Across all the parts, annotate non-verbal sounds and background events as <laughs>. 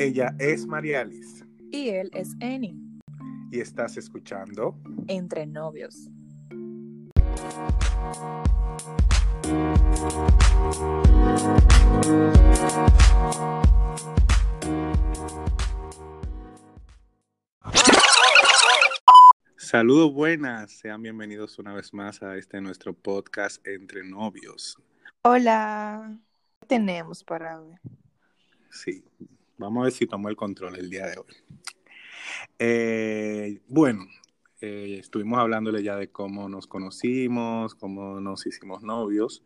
Ella es María Alice. Y él es Eni. Y estás escuchando Entre novios. Saludos buenas, sean bienvenidos una vez más a este nuestro podcast Entre novios. Hola, ¿qué tenemos para hoy? Sí, vamos a ver si tomo el control el día de hoy. Eh, bueno, eh, estuvimos hablándole ya de cómo nos conocimos, cómo nos hicimos novios.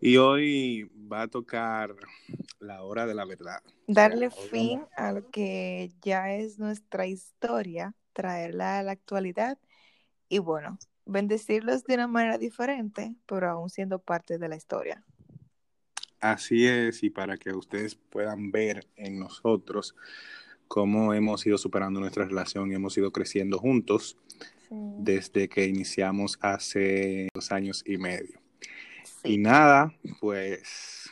Y hoy va a tocar la hora de la verdad. Darle O sea, hoy fin vamos- a lo que ya es nuestra historia, traerla a la actualidad y bueno, bendecirlos de una manera diferente, pero aún siendo parte de la historia. Así es, y para que ustedes puedan ver en nosotros cómo hemos ido superando nuestra relación y hemos ido creciendo juntos desde que iniciamos hace dos años y medio. Y nada, pues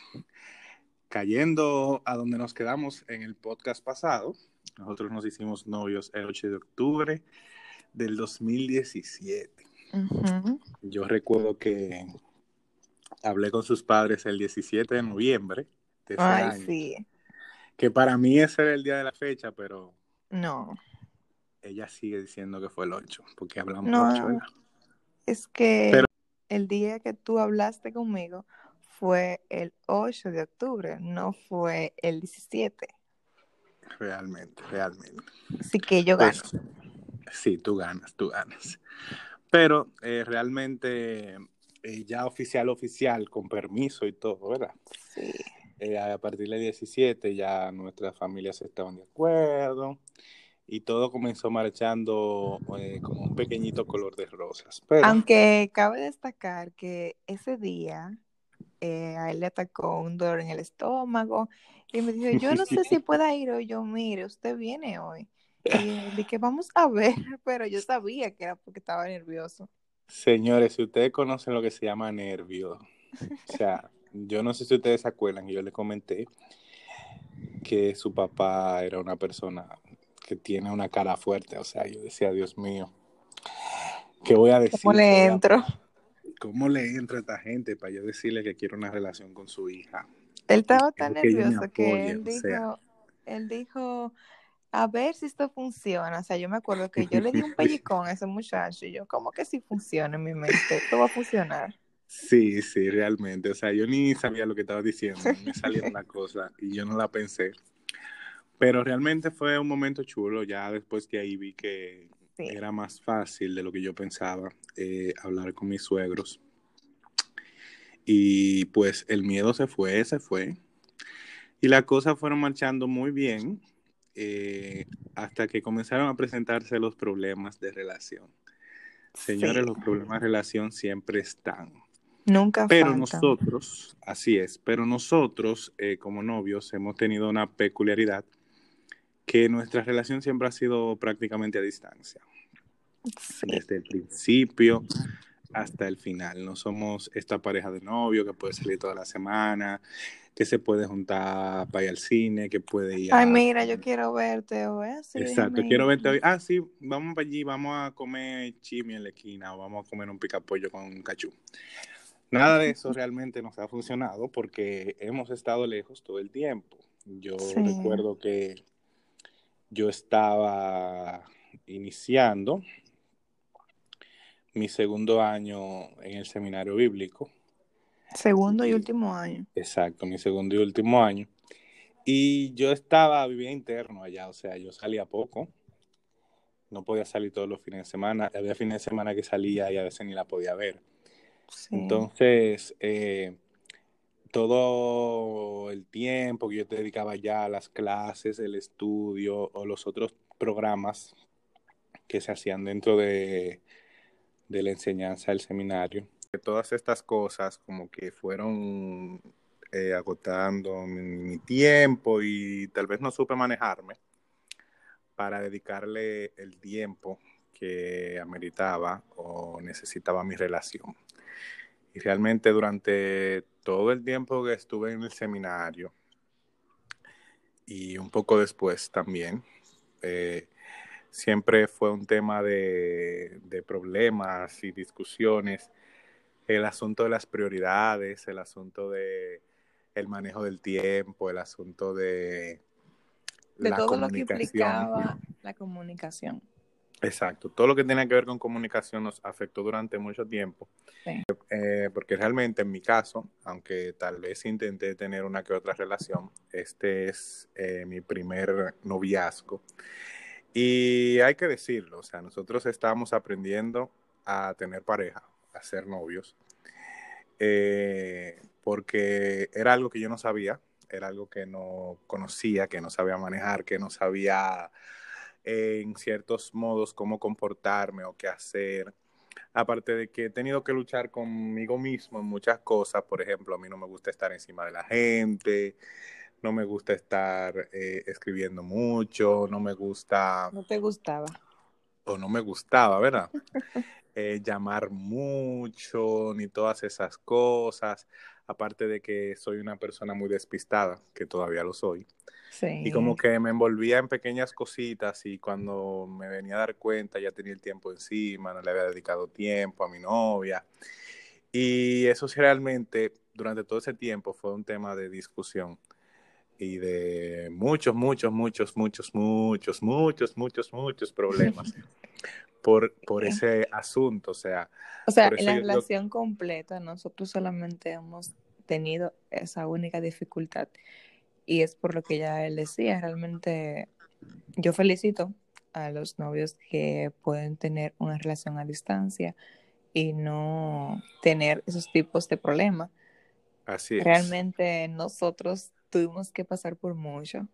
cayendo a donde nos quedamos en el podcast pasado, nosotros nos hicimos novios el 8 de octubre del 2017. Ujú. Yo recuerdo que hablé con sus padres el 17 de noviembre de ese Ay, año, sí. que para mí ese era el día de la fecha, pero No, ella sigue diciendo que fue el 8, porque hablamos No. 8, ¿verdad? es que Pero- el día que tú hablaste conmigo fue el 8 de octubre, no fue el 17. Realmente, realmente. Así que yo gano. Pues, sí, tú ganas, tú ganas. Pero eh, realmente eh, ya oficial, oficial, con permiso y todo, ¿verdad? Sí. Eh, a partir del 17 ya nuestras familias estaban de acuerdo y todo comenzó marchando eh, como un pequeñito color de rosas. Pero Aunque cabe destacar que ese día eh, a él le atacó un dolor en el estómago y me dijo, yo no sé si <laughs> pueda ir hoy. Yo, mire, usted viene hoy. Y él dije, vamos a ver, <laughs> pero yo sabía que era porque estaba nervioso. Señores, si ustedes conocen lo que se llama nervio, o sea, yo no sé si ustedes se acuerdan que yo les comenté que su papá era una persona que tiene una cara fuerte, o sea, yo decía, Dios mío, ¿qué voy a decir? ¿Cómo le entro? ¿Cómo le entra a esta gente para yo decirle que quiero una relación con su hija? Él estaba tan que nervioso que él dijo, sea. él dijo, a ver si esto funciona. O sea, yo me acuerdo que yo le di un <laughs> pellizcón a ese muchacho y yo, ¿cómo que si funciona en mi mente? Esto va a funcionar. Sí, sí, realmente. O sea, yo ni sabía lo que estaba diciendo. Me salió una <laughs> cosa y yo no la pensé. Pero realmente fue un momento chulo. Ya después que ahí vi que Sí. era más fácil de lo que yo pensaba eh, hablar con mis suegros. Y pues el miedo se fue, se fue. Y las cosas fueron marchando muy bien eh, hasta que comenzaron a presentarse los problemas de relación. Señores, Sí. los problemas de relación siempre están. Nunca Pero faltan. nosotros, así es, pero nosotros eh, como novios hemos tenido una peculiaridad que nuestra relación siempre ha sido prácticamente a distancia, Sí. desde el principio hasta el final. No somos esta pareja de novio que puede salir toda la semana, que se puede juntar para ir al cine, que puede ir a... Ay, mira, yo quiero verte hoy. así, Exacto, déjame quiero verte hoy. Ah, sí, vamos para allí, vamos a comer chimi en la esquina o vamos a comer un picapollo con un cachú. Nada de eso realmente nos ha funcionado porque hemos estado lejos todo el tiempo. Yo Sí. recuerdo que yo estaba iniciando mi segundo año en el seminario bíblico. Segundo y último año. Exacto, mi segundo y último año. Y yo estaba, vivía interno allá, o sea, yo salía poco. No podía salir todos los fines de semana. Había fines de semana que salía y a veces ni la podía ver. Sí. Entonces, eh, todo el tiempo que yo te dedicaba ya a las clases, el estudio o los otros programas que se hacían dentro de, de la enseñanza del seminario, todas estas cosas como que fueron eh, agotando mi, tiempo y tal vez no supe manejarme para dedicarle el tiempo que ameritaba o necesitaba mi relación. Y realmente durante todo el tiempo que estuve en el seminario y un poco después también. Eh, siempre fue un tema de, problemas y discusiones. El asunto de las prioridades, el asunto de el manejo del tiempo, el asunto de, de la todo lo que implicaba la comunicación. Exacto, todo lo que tenía que ver con comunicación nos afectó durante mucho tiempo, sí. eh, porque realmente en mi caso, aunque tal vez intenté tener una que otra relación, este es eh, mi primer noviazgo. Y hay que decirlo, o sea, nosotros estábamos aprendiendo a tener pareja, a ser novios, eh, porque era algo que yo no sabía, era algo que no conocía, que no sabía manejar, que no sabía en ciertos modos cómo comportarme o qué hacer. Aparte de que he tenido que luchar conmigo mismo en muchas cosas, por ejemplo, a mí no me gusta estar encima de la gente, no me gusta estar eh, escribiendo mucho, no me gusta... No te gustaba. O no me gustaba, ¿verdad? <laughs> eh, llamar mucho, ni todas esas cosas. Aparte de que soy una persona muy despistada, que todavía lo soy. Sí. Y como que me envolvía en pequeñas cositas y cuando me venía a dar cuenta ya tenía el tiempo encima, no le había dedicado tiempo a mi novia. Y eso sí realmente durante todo ese tiempo fue un tema de discusión y de muchos, muchos, muchos, muchos, muchos, muchos, muchos, muchos problemas <laughs> por, por ese asunto. O sea, o sea en la relación lo... completa nosotros solamente hemos tenido esa única dificultad y es por lo que ya él decía, realmente yo felicito a los novios que pueden tener una relación a distancia y no tener esos tipos de problemas. Así es. Realmente nosotros tuvimos que pasar por mucho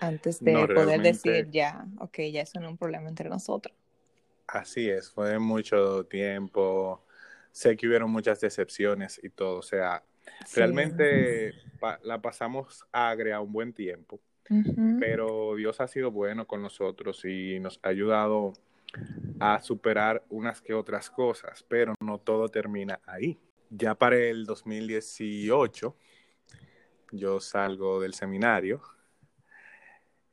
antes de no, poder realmente... decir ya, ok, ya eso no es un problema entre nosotros. Así es, fue mucho tiempo, sé que hubieron muchas decepciones y todo, o sea, sí. realmente pa la pasamos agria un buen tiempo, uh -huh. pero Dios ha sido bueno con nosotros y nos ha ayudado a superar unas que otras cosas, pero no todo termina ahí. Ya para el 2018 yo salgo del seminario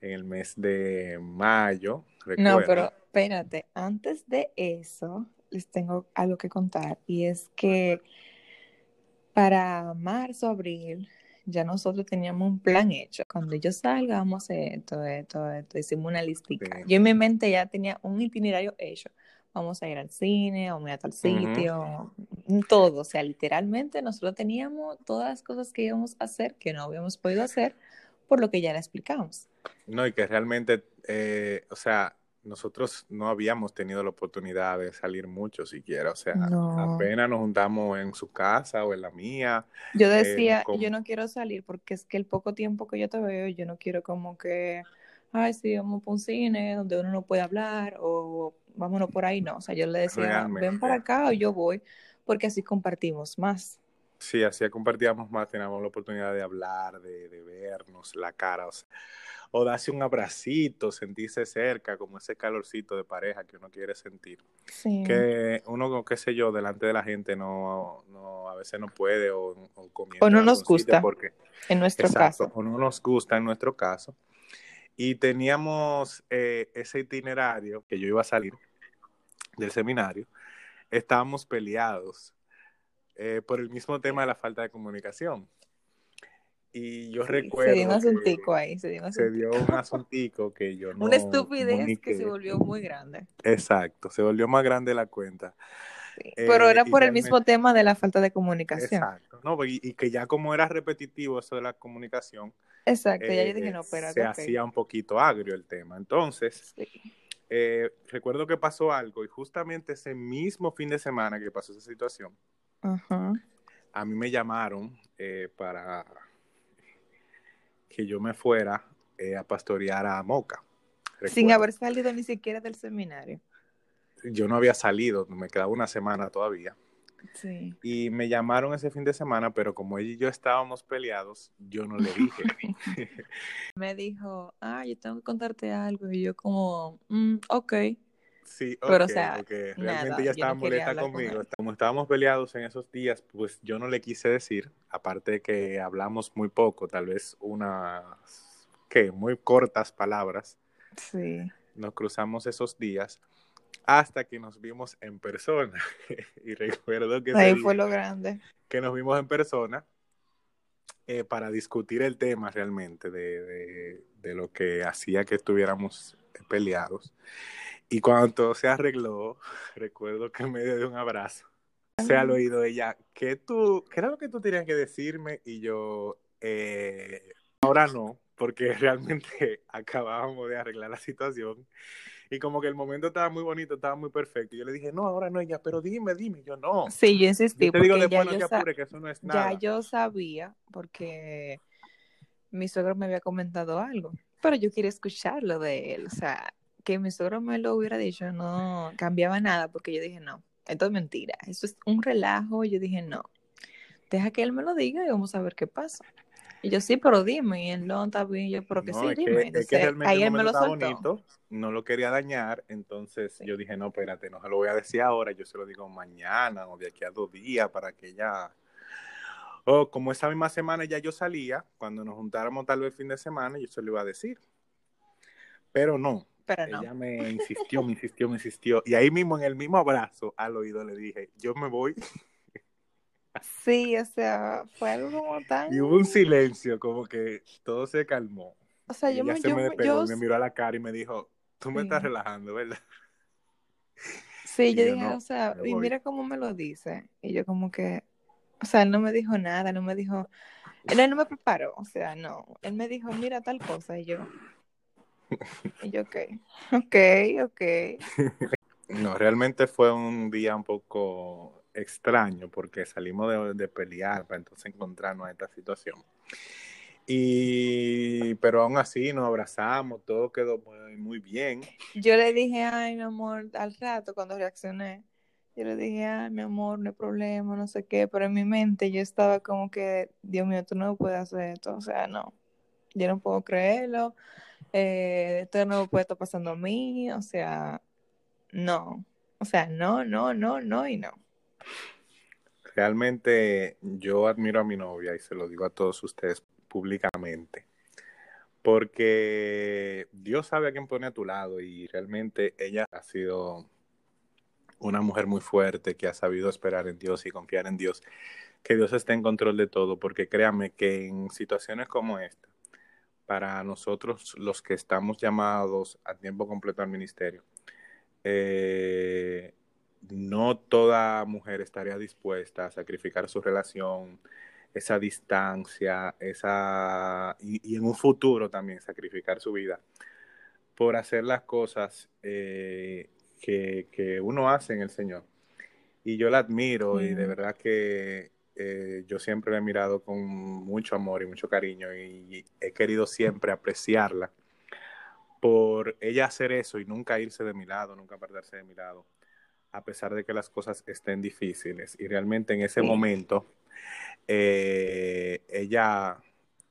en el mes de mayo. Recuerda. No, pero espérate, antes de eso les tengo algo que contar y es que para marzo, abril, ya nosotros teníamos un plan hecho. Cuando yo salga, vamos a hacer esto, esto, esto. Hicimos una listica. Sí. Yo en mi mente ya tenía un itinerario hecho. Vamos a ir al cine, vamos a ir a tal sitio, uh -huh. todo. O sea, literalmente nosotros teníamos todas las cosas que íbamos a hacer que no habíamos podido hacer por lo que ya le explicamos. No, y que realmente, eh, o sea, nosotros no habíamos tenido la oportunidad de salir mucho siquiera, o sea, no. apenas nos juntamos en su casa o en la mía. Yo decía, eh, con... yo no quiero salir porque es que el poco tiempo que yo te veo, yo no quiero como que, ay, sí, vamos a un cine donde uno no puede hablar o vámonos por ahí, no, o sea, yo le decía, Realmente. ven para acá o yo voy, porque así compartimos más. Sí, así compartíamos más, teníamos la oportunidad de hablar, de, de vernos la cara, o sea, o darse un abracito, sentirse cerca, como ese calorcito de pareja que uno quiere sentir. Sí. Que uno, qué sé yo, delante de la gente no, no a veces no puede o, o, o no nos gusta, porque, en nuestro exacto, caso. O no nos gusta en nuestro caso. Y teníamos eh, ese itinerario que yo iba a salir del seminario, estábamos peleados eh, por el mismo tema de la falta de comunicación. Y yo recuerdo. Se dio un asuntico ahí. Se dio un asuntico, se dio un asuntico que yo <laughs> no. Una estupidez comuniqué. que se volvió muy grande. Exacto, se volvió más grande la cuenta. Sí, pero eh, era por el mismo tema de la falta de comunicación. Exacto, ¿no? y, y, que ya como era repetitivo eso de la comunicación. Exacto, eh, ya yo dije, no, pero. Se okay. hacía un poquito agrio el tema. Entonces, sí. eh, recuerdo que pasó algo y justamente ese mismo fin de semana que pasó esa situación, uh -huh. a mí me llamaron eh, para que yo me fuera eh, a pastorear a Moca. Recuerdo. Sin haber salido ni siquiera del seminario. Yo no había salido, me quedaba una semana todavía. Sí. Y me llamaron ese fin de semana, pero como ella y yo estábamos peleados, yo no le dije. <laughs> me dijo, ah, yo tengo que contarte algo. Y yo como, mm, ok. Sí, okay, pero o sea, porque realmente nada, ella estaba no molesta conmigo. Con Como estábamos peleados en esos días, pues yo no le quise decir, aparte de que hablamos muy poco, tal vez unas que muy cortas palabras. Sí. Nos cruzamos esos días hasta que nos vimos en persona. <laughs> y recuerdo que, Ahí fue lo grande. que nos vimos en persona eh, para discutir el tema realmente de, de, de, lo que hacía que estuviéramos peleados. Y cuando todo se arregló, <laughs> recuerdo que en medio de un abrazo, se ha oído ella, ¿qué, tú, ¿qué era lo que tú tenías que decirme? Y yo, eh, ahora no, porque <laughs> realmente acabábamos de arreglar la situación y como que el momento estaba muy bonito, estaba muy perfecto. Y yo le dije, no, ahora no, ella, pero dime, dime. yo, no. Sí, yo insistí. Yo te digo después, no te apures, que eso no es nada. Ya yo sabía, porque mi suegro me había comentado algo, pero yo quería escucharlo de él. O sea, que mi suegro me lo hubiera dicho no cambiaba nada, porque yo dije, no, esto es mentira, esto es un relajo. Yo dije, no, deja que él me lo diga y vamos a ver qué pasa. Y yo, sí, pero dime, y él no está bien, yo, pero que no, sí, es dime. Que, Entonces, es que realmente ahí el él me lo soltó. bonito, no lo quería dañar, entonces Sí. yo dije, no, espérate, no se lo voy a decir ahora, yo se lo digo mañana o de aquí a dos días para que ya... O como esa misma semana ya yo salía, cuando nos juntáramos tal vez el fin de semana, yo se lo iba a decir. Pero no, Pero no. ella me insistió, me insistió, me insistió. Y ahí mismo, en el mismo abrazo, al oído le dije, yo me voy. Sí, o sea, fue algo como tan... Y hubo un silencio, como que todo se calmó. O sea, yo me... se Yo, me despegó yo- me miró a la cara y me dijo, tú me Sí. estás relajando, ¿verdad? sí, y yo dije, no, o sea, y voy. mira cómo me lo dice. Y yo como que... O sea, él no me dijo nada, no me dijo... Él no me preparó, o sea, no. Él me dijo, mira tal cosa, y yo... Y yo, ok, ok, ok. No, realmente fue un día un poco extraño porque salimos de, de pelear para entonces encontrarnos en esta situación. Y, pero aún así nos abrazamos, todo quedó muy, muy bien. Yo le dije, ay, mi amor, al rato cuando reaccioné, yo le dije, ay, mi amor, no hay problema, no sé qué, pero en mi mente yo estaba como que, Dios mío, tú no puedes hacer esto, o sea, no, yo no puedo creerlo, eh, esto no puede estar pasando a mí, o sea, no, o sea, no, no, no, no y no. Realmente yo admiro a mi novia y se lo digo a todos ustedes públicamente. Porque Dios sabe a quién pone a tu lado y realmente ella ha sido una mujer muy fuerte que ha sabido esperar en Dios y confiar en Dios, que Dios esté en control de todo, porque créame que en situaciones como esta, para nosotros los que estamos llamados a tiempo completo al ministerio, eh, no toda mujer estaría dispuesta a sacrificar su relación, esa distancia, esa y, y en un futuro también sacrificar su vida por hacer las cosas eh, que, que, uno hace en el Señor. Y yo la admiro y de verdad que eh, yo siempre la he mirado con mucho amor y mucho cariño y he querido siempre apreciarla por ella hacer eso y nunca irse de mi lado, nunca apartarse de mi lado, a pesar de que las cosas estén difíciles. Y realmente en ese Sí. momento eh, ella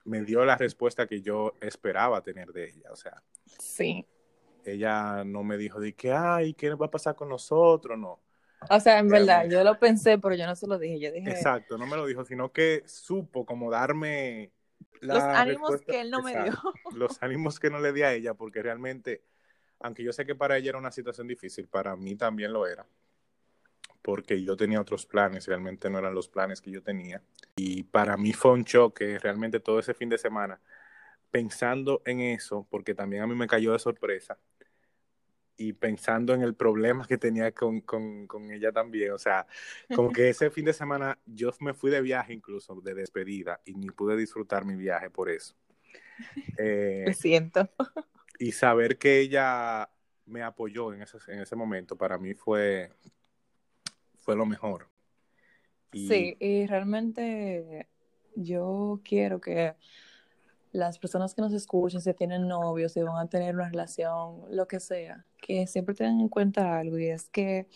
me dio la respuesta que yo esperaba tener de ella. O sea, Sí. ella no me dijo de que, ay, ¿qué va a pasar con nosotros? No. O sea, en verdad, yo lo pensé, pero yo no se lo dije, yo dije Exacto, no me lo dijo, sino que supo como darme la los ánimos respuesta- que él no me dio. Los ánimos que no le di a ella, porque realmente, aunque yo sé que para ella era una situación difícil, para mí también lo era. Porque yo tenía otros planes, realmente no eran los planes que yo tenía. Y para mí fue un choque, realmente todo ese fin de semana, pensando en eso, porque también a mí me cayó de sorpresa, y pensando en el problema que tenía con, con, con ella también. O sea, como <laughs> que ese fin de semana yo me fui de viaje incluso, de despedida, y ni pude disfrutar mi viaje por eso. <laughs> Eh, Lo siento. y saber que ella me apoyó en ese, en ese momento, para mí fue, fue lo mejor. Y- Sí, y realmente yo quiero que las personas que nos escuchen, si tienen novios, si van a tener una relación, lo que sea, que siempre tengan en cuenta algo y es que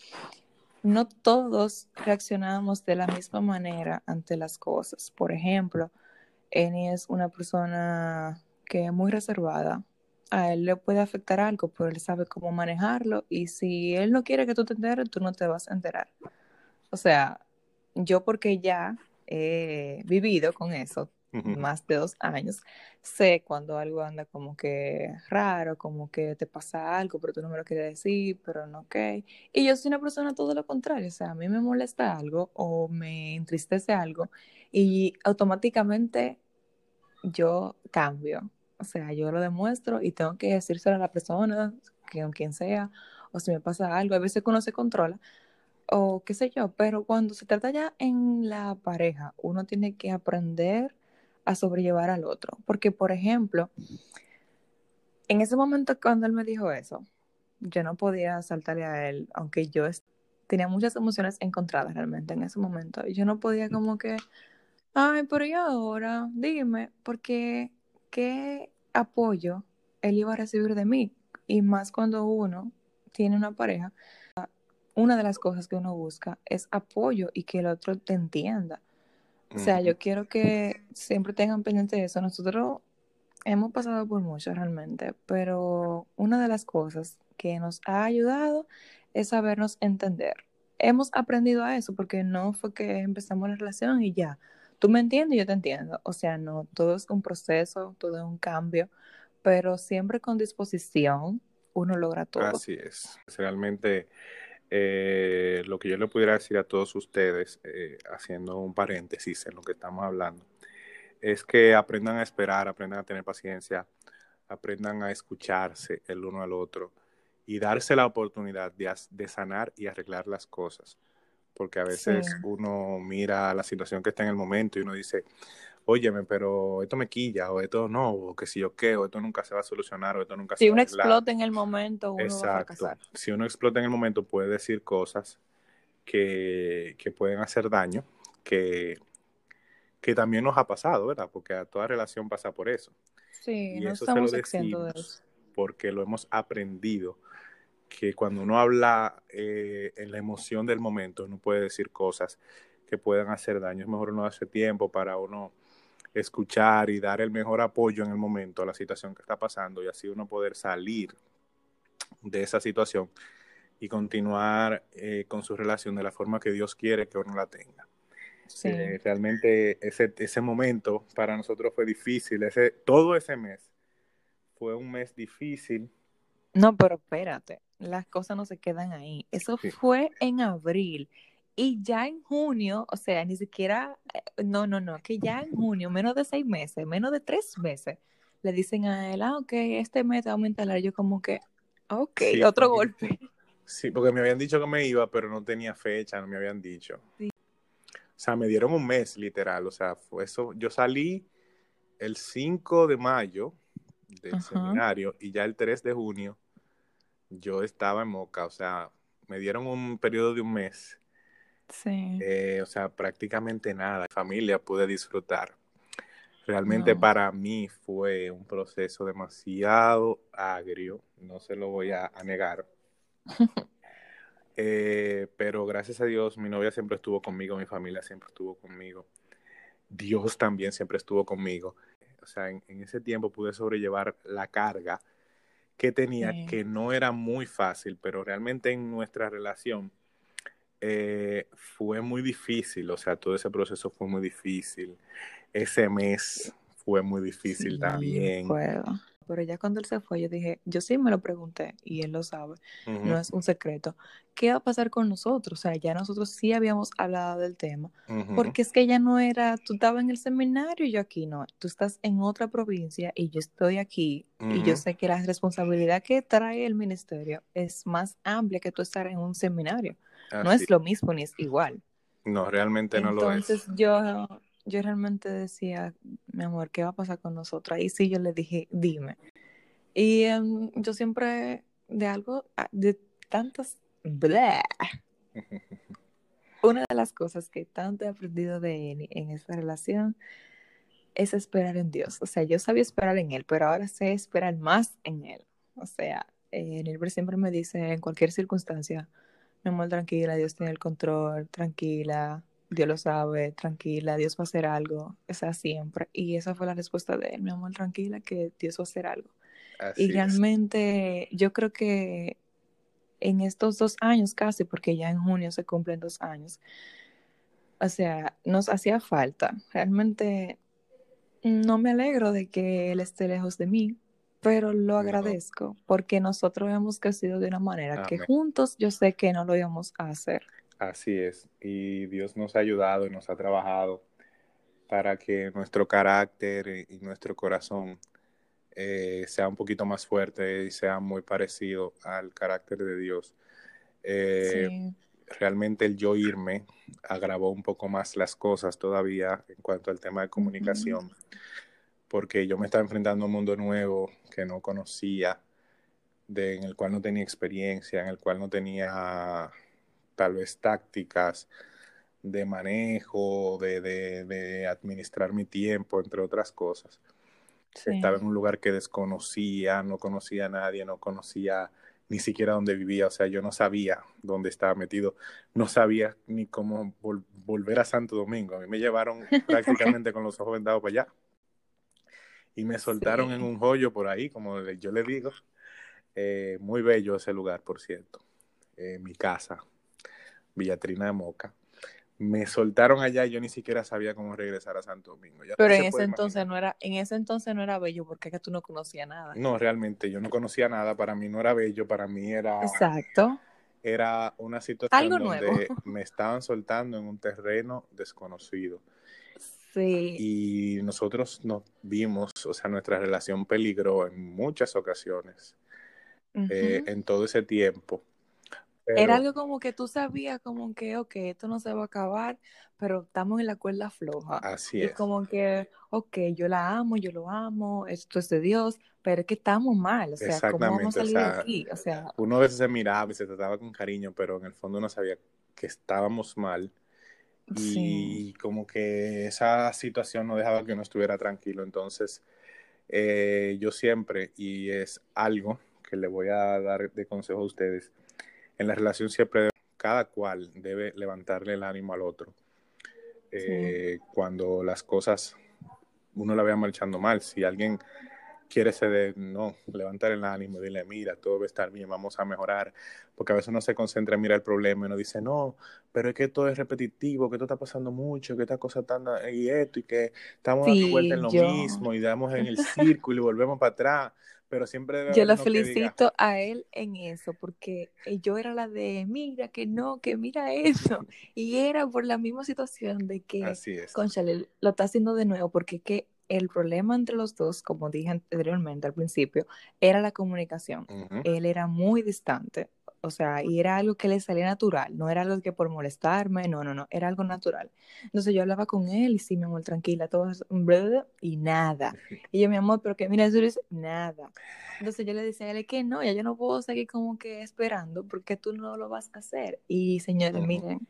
no todos reaccionamos de la misma manera ante las cosas. Por ejemplo, Eni es una persona que es muy reservada. A él le puede afectar algo, pero él sabe cómo manejarlo y si él no quiere que tú te enteres, tú no te vas a enterar. O sea, yo porque ya he vivido con eso, más de dos años, sé cuando algo anda como que raro, como que te pasa algo, pero tú no me lo quieres decir, pero no ok. Y yo soy una persona todo lo contrario, o sea, a mí me molesta algo o me entristece algo y automáticamente yo cambio. O sea, yo lo demuestro y tengo que decírselo a la persona, con quien sea, o si me pasa algo, a veces uno se controla, o qué sé yo, pero cuando se trata ya en la pareja, uno tiene que aprender a sobrellevar al otro. Porque, por ejemplo, en ese momento cuando él me dijo eso, yo no podía saltarle a él, aunque yo tenía muchas emociones encontradas realmente en ese momento. Yo no podía como que, ay, pero ¿y ahora? Dime, porque qué apoyo él iba a recibir de mí. Y más cuando uno tiene una pareja, una de las cosas que uno busca es apoyo y que el otro te entienda. O sea, yo quiero que siempre tengan pendiente eso. Nosotros hemos pasado por mucho realmente, pero una de las cosas que nos ha ayudado es sabernos entender. Hemos aprendido a eso porque no fue que empezamos la relación y ya, tú me entiendes y yo te entiendo. O sea, no, todo es un proceso, todo es un cambio, pero siempre con disposición uno logra todo. Así es. Realmente eh, lo que yo le pudiera decir a todos ustedes, eh, haciendo un paréntesis en lo que estamos hablando, es que aprendan a esperar, aprendan a tener paciencia, aprendan a escucharse el uno al otro y darse la oportunidad de, sanar y arreglar las cosas. Porque a veces uno mira la situación que está en el momento y uno dice, óyeme, pero esto me quilla, o esto no, o que si yo qué, o esto nunca se va a solucionar, o esto nunca si se va a Si uno explota en el momento, uno Exacto. va a Si uno explota en el momento, puede decir cosas que, que pueden hacer daño, que, que también nos ha pasado, ¿verdad? Porque a toda relación pasa por eso. Sí, no estamos de eso. Porque lo hemos aprendido que cuando uno habla eh, en la emoción del momento, uno puede decir cosas que puedan hacer daño. Es mejor uno hace tiempo para uno escuchar y dar el mejor apoyo en el momento a la situación que está pasando y así uno poder salir de esa situación y continuar eh, con su relación de la forma que Dios quiere que uno la tenga. Sí. Eh, realmente ese, ese momento para nosotros fue difícil, ese, todo ese mes fue un mes difícil. No, pero espérate, las cosas no se quedan ahí. Eso fue en abril y ya en junio, o sea, ni siquiera, eh, no, no, no, que ya en junio, menos de seis meses, menos de tres meses, le dicen a él, ah, ok, este mes va a aumentar. Yo como que, ok, otro golpe. <laughs> Sí, porque me habían dicho que me iba, pero no tenía fecha, no me habían dicho. O sea, me dieron un mes, literal. O sea, fue eso. Yo salí el 5 de mayo del seminario y ya el 3 de junio yo estaba en Moca. O sea, me dieron un periodo de un mes Sí. Eh, o sea, prácticamente nada. Familia pude disfrutar. Realmente para mí fue un proceso demasiado agrio, no se lo voy a, negar. <laughs> Eh, pero gracias a Dios, mi novia siempre estuvo conmigo, mi familia siempre estuvo conmigo. Dios también siempre estuvo conmigo. O sea, en, ese tiempo pude sobrellevar la carga que tenía, que no era muy fácil, pero realmente en nuestra relación eh, fue muy difícil, o sea, todo ese proceso fue muy difícil. Ese mes fue muy difícil también. Pero ya cuando él se fue, yo dije, yo sí me lo pregunté y él lo sabe, no es un secreto. ¿Qué va a pasar con nosotros? O sea, ya nosotros sí habíamos hablado del tema, porque es que ya no era, tú estabas en el seminario y yo aquí no, tú estás en otra provincia y yo estoy aquí y yo sé que la responsabilidad que trae el ministerio es más amplia que tú estar en un seminario no es lo mismo ni es igual. No, realmente no lo es. Entonces yo, yo realmente decía, mi amor, ¿qué va a pasar con nosotros? Ahí sí yo le dije, dime. Y em, yo siempre, de algo, ah, de tantas, una de las cosas que tanto he aprendido de él en esta relación es esperar en Dios. O sea, yo sabía esperar en Él, pero ahora sé esperar más en Él. O sea, eh, Nilber siempre me dice en cualquier circunstancia, mi amor, tranquila, Dios tiene el control, tranquila, Dios lo sabe, tranquila, Dios va a hacer algo, o sea, siempre. Y esa fue la respuesta de él, mi amor, tranquila, que Dios va a hacer algo. y realmente yo creo que en estos dos años casi, porque ya en junio se cumplen dos años, o sea, nos hacía falta. Realmente No me alegro de que él esté lejos de mí, pero lo agradezco porque nosotros hemos crecido de una manera que juntos yo sé que no lo íbamos a hacer. Así es, y Dios nos ha ayudado y nos ha trabajado para que nuestro carácter y nuestro corazón eh, sea un poquito más fuerte y sea muy parecido al carácter de Dios. Eh, realmente el yo irme agravó un poco más las cosas todavía en cuanto al tema de comunicación, porque yo me estaba enfrentando a un mundo nuevo que no conocía, de, en el cual no tenía experiencia, en el cual no tenía tal vez tácticas de manejo, de, de, administrar mi tiempo, entre otras cosas. Estaba en un lugar que desconocía, no conocía a nadie, no conocía ni siquiera dónde vivía, o sea, yo no sabía dónde estaba metido, no sabía ni cómo volver a Santo Domingo. A mí me llevaron <laughs> prácticamente con los ojos vendados para allá y me soltaron en un hoyo por ahí, como yo le digo. Eh, muy bello ese lugar, por cierto. Eh, mi casa, Villatrina de Moca me soltaron allá y yo ni siquiera sabía cómo regresar a Santo Domingo. Pero en ese entonces no era, en ese entonces no era bello porque es que tú no conocías nada. No, realmente yo no conocía nada, para mí no era bello, para mí era Exacto. Era una situación donde <laughs> me estaban soltando en un terreno desconocido. Sí. Y nosotros nos vimos, o sea, nuestra relación peligró en muchas ocasiones eh, en todo ese tiempo. Era algo como que tú sabías como que, ok, esto no se va a acabar, pero estamos en la cuerda floja. Así es. como que, ok, yo la amo, yo lo amo, esto es de Dios, pero es que estamos mal, o sea, ¿cómo vamos a salir de aquí? O sea, uno a veces se miraba y se trataba con cariño, pero en el fondo no sabía que estábamos mal. Y como que esa situación no dejaba que uno estuviera tranquilo. Entonces, eh, yo siempre, y es algo que le voy a dar de consejo a ustedes, en la relación siempre cada cual debe levantarle el ánimo al otro. Eh, cuando las cosas uno la vea marchando mal, si alguien quiere ceder, no, levantar el ánimo, dile, mira, todo va a estar bien, vamos a mejorar, porque a veces uno se concentra en mirar el problema y uno dice, no, pero es que todo es repetitivo, que todo está pasando mucho, que esta cosa está y esto, y que estamos dando vuelta en lo mismo, y damos en el círculo y volvemos para atrás pero siempre Yo lo felicito a él en eso, porque eh, yo era la de, mira, que no, que mira eso, <laughs> y era por la misma situación de que, Así Conchale, lo está haciendo de nuevo, porque que el problema entre los dos, como dije anteriormente al principio, era la comunicación. Él era muy distante, o sea, y era algo que le salía natural, no era algo que por molestarme, no, no, no, era algo natural. Entonces yo hablaba con él y sí, mi amor, tranquila, todo eso, y nada. <laughs> Y yo, mi amor, pero que mira, eso es nada. Entonces yo le decía a él que no, ya yo no puedo seguir como que esperando porque tú no lo vas a hacer. Y señores, miren,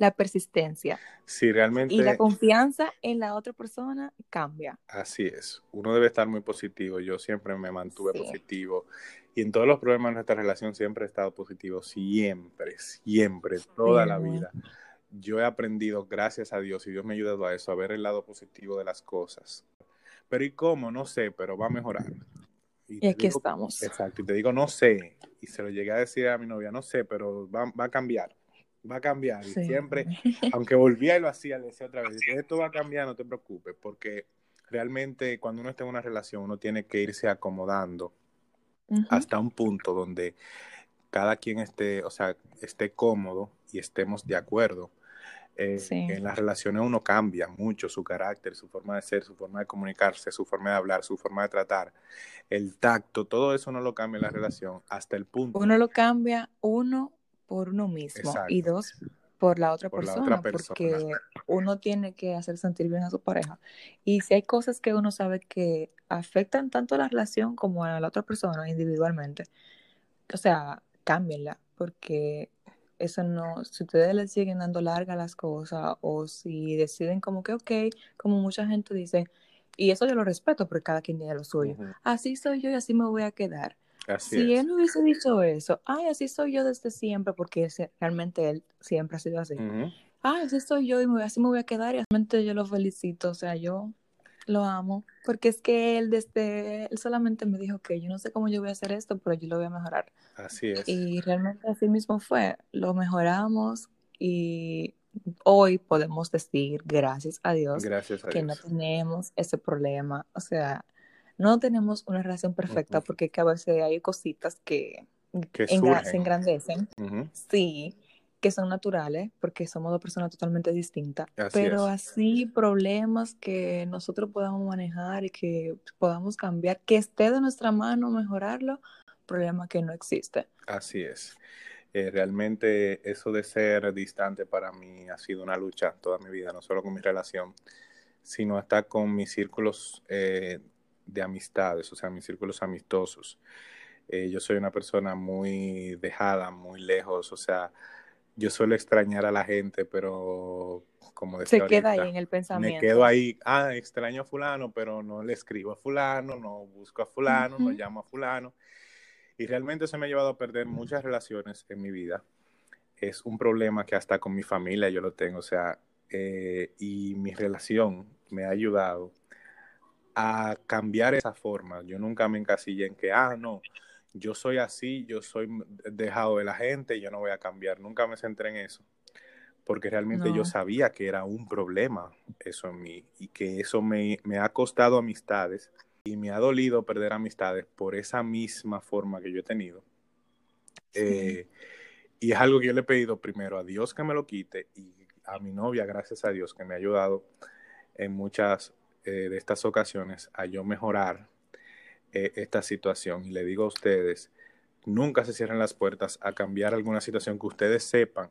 la persistencia. Sí, realmente. Y la confianza en la otra persona cambia. Así es. Uno debe estar muy positivo. Yo siempre me mantuve positivo. Y en todos los problemas de nuestra relación siempre he estado positivo. Siempre, siempre, toda la vida. Yo he aprendido, gracias a Dios, y Dios me ha ayudado a eso, a ver el lado positivo de las cosas. Pero ¿y cómo? No sé, pero va a mejorar. Y, aquí estamos. Exacto, y te digo, no sé, y se lo llegué a decir a mi novia, no sé, pero va, va a cambiar, va a cambiar. Y siempre, <laughs> aunque volvía y lo hacía, le decía otra vez, esto va a cambiar, no te preocupes, porque realmente cuando uno está en una relación, uno tiene que irse acomodando hasta un punto donde cada quien esté, o sea, esté cómodo y estemos de acuerdo. Eh, en las relaciones uno cambia mucho su carácter, su forma de ser, su forma de comunicarse, su forma de hablar, su forma de tratar, el tacto, todo eso no lo cambia en la relación hasta el punto. Uno lo cambia, uno, por uno mismo y dos, por la otra, persona, porque uno tiene que hacer sentir bien a su pareja. Y si hay cosas que uno sabe que afectan tanto a la relación como a la otra persona individualmente, o sea, cámbienla, porque eso no, si ustedes le siguen dando larga las cosas o si deciden como que, ok, como mucha gente dice, y eso yo lo respeto porque cada quien tiene lo suyo, así soy yo y así me voy a quedar. Si él hubiese dicho eso, ay, así soy yo desde siempre, porque realmente él siempre ha sido así. Ay, así soy yo y así me voy a quedar y realmente yo lo felicito, o sea, yo lo amo, porque es que él desde, él solamente me dijo que yo no sé cómo yo voy a hacer esto, pero yo lo voy a mejorar. Así es. Y realmente así mismo fue, lo mejoramos y hoy podemos decir, gracias a Dios, Gracias a que Dios. no tenemos ese problema. O sea, no tenemos una relación perfecta porque que a veces hay cositas que, Que engra- se engrandecen, sí, que son naturales porque somos dos personas totalmente distintas, Así pero es. así problemas que nosotros podamos manejar y que podamos cambiar, que esté de nuestra mano mejorarlo, problema que no existe. Así es. Eh, realmente eso de ser distante para mí ha sido una lucha toda mi vida, no solo con mi relación, sino hasta con mis círculos eh, de amistades, o sea, mis círculos amistosos. Eh, yo soy una persona muy dejada, muy lejos, o sea, yo suelo extrañar a la gente, pero como decía Se queda ahí en el me pensamiento. quedo ahí, ah, extraño a fulano, pero no le escribo a fulano, no busco a fulano, no Ujú. llamo a fulano. Y realmente eso me ha llevado a perder muchas relaciones en mi vida. Es un problema que hasta con mi familia yo lo tengo, o sea, eh, y mi relación me ha ayudado a cambiar esa forma. Yo nunca me encasillé en que, ah, no, yo soy así, yo soy dejado de la gente, yo no voy a cambiar. Nunca me centré en eso, porque realmente yo sabía que era un problema eso en mí y que eso me, me ha costado amistades y me ha dolido perder amistades por esa misma forma que yo he tenido. Sí. Eh, y es algo que yo le he pedido primero a Dios que me lo quite y a mi novia, gracias a Dios, que me ha ayudado en muchas eh, de estas ocasiones a yo mejorar eh, esta situación. Y le digo a ustedes, nunca se cierren las puertas a cambiar alguna situación que ustedes sepan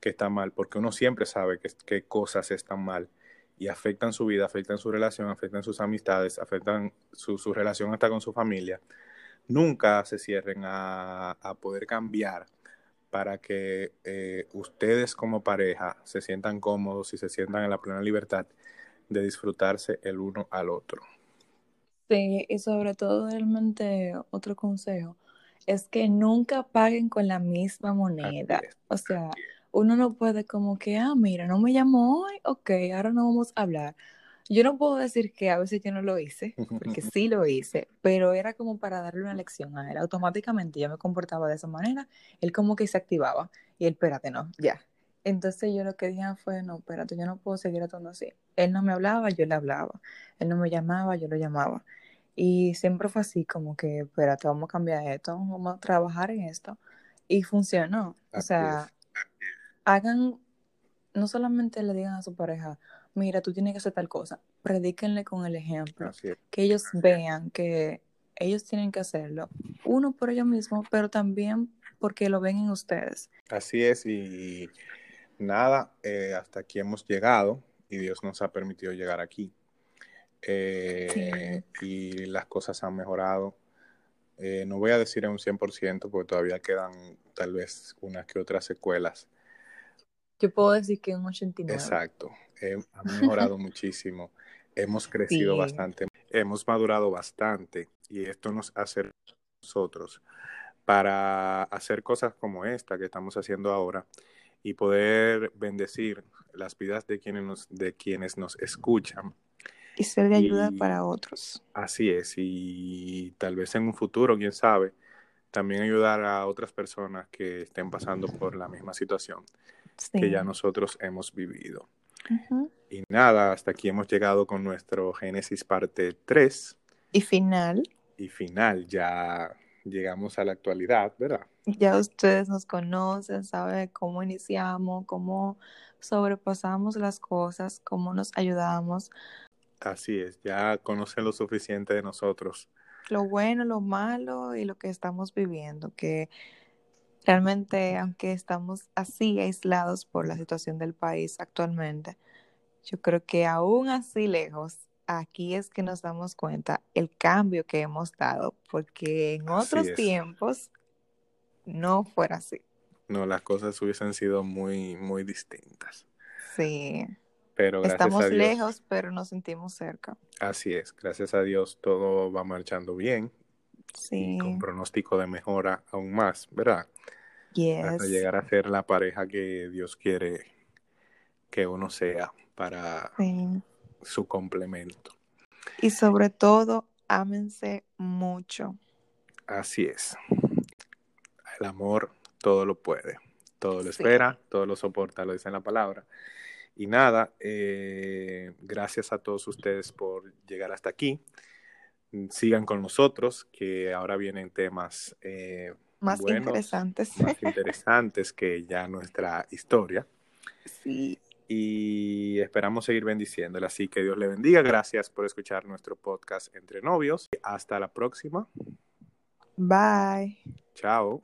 que está mal, porque uno siempre sabe que, cosas están mal y afectan su vida, afectan su relación, afectan sus amistades, afectan su, su relación hasta con su familia. Nunca se cierren a, a poder cambiar para que eh, ustedes como pareja se sientan cómodos y se sientan en la plena libertad de disfrutarse el uno al otro. Sí, y sobre todo realmente otro consejo es que nunca paguen con la misma moneda. Es. O sea, uno no puede como que, ah, mira, no me llamó hoy, ok, ahora no vamos a hablar. Yo no puedo decir que a veces yo no lo hice, porque sí lo hice, <laughs> pero era como para darle una lección a él. Automáticamente yo me comportaba de esa manera, él como que se activaba y él, espérate, no, ya. Entonces yo lo que dije fue, no, espérate, yo no puedo seguir actuando así. Él no me hablaba, yo le hablaba. Él no me llamaba, yo lo llamaba. Y siempre fue así, como que, espérate, vamos a cambiar esto, vamos a trabajar en esto. Y funcionó. O sea, hagan, no solamente le digan a su pareja, mira, tú tienes que hacer tal cosa, predíquenle con el ejemplo, que ellos vean que ellos tienen que hacerlo, uno por ellos mismos, pero también porque lo ven en ustedes. Así es, y nada, eh, hasta aquí hemos llegado y Dios nos ha permitido llegar aquí. Eh, Y las cosas han mejorado. Eh, no voy a decir en un 100% porque todavía quedan tal vez unas que otras secuelas. Yo puedo decir que un 89. Exacto, ha <laughs> mejorado muchísimo. Hemos crecido Sí. bastante, hemos madurado bastante y esto nos hace nosotros para hacer cosas como esta que estamos haciendo ahora y poder bendecir las vidas de quienes nos, de quienes nos escuchan. Y ser de ayuda Y- para otros. Así es, y tal vez en un futuro, quién sabe, también ayudar a otras personas que estén pasando por la misma situación Sí. que ya nosotros hemos vivido. Ujú. Y nada, hasta aquí hemos llegado con nuestro Génesis parte 3 Y final, y final, ya llegamos a la actualidad, ¿verdad? Ya ustedes nos conocen, saben cómo iniciamos, cómo sobrepasamos las cosas, cómo nos ayudamos, Así es, ya conocen lo suficiente de nosotros. lo bueno, lo malo y lo que estamos viviendo, que realmente, aunque estamos así aislados por la situación del país actualmente, yo creo que aún así lejos, aquí es que nos damos cuenta el cambio que hemos dado, porque en Así otros es. tiempos no fuera así. No, las cosas hubiesen sido muy, muy distintas. Sí, Pero gracias estamos a Dios, lejos, pero nos sentimos cerca. así es, gracias a Dios todo va marchando bien Sí, y con pronóstico de mejora aún más, ¿verdad? Hasta yes. llegar a ser la pareja que Dios quiere que uno sea para Sí. su complemento. Y sobre todo, ámense mucho. Así es. El amor todo lo puede. todo lo Sí. espera, todo lo soporta, lo dice en la palabra. Y nada, eh, gracias a todos ustedes por llegar hasta aquí. Sigan con nosotros, que ahora vienen temas eh, Más buenos, interesantes. más <laughs> interesantes que ya nuestra historia. Sí. Y esperamos seguir bendiciéndole. Así que Dios le bendiga. Gracias por escuchar nuestro podcast Entre Novios. Hasta la próxima. Bye. Chao.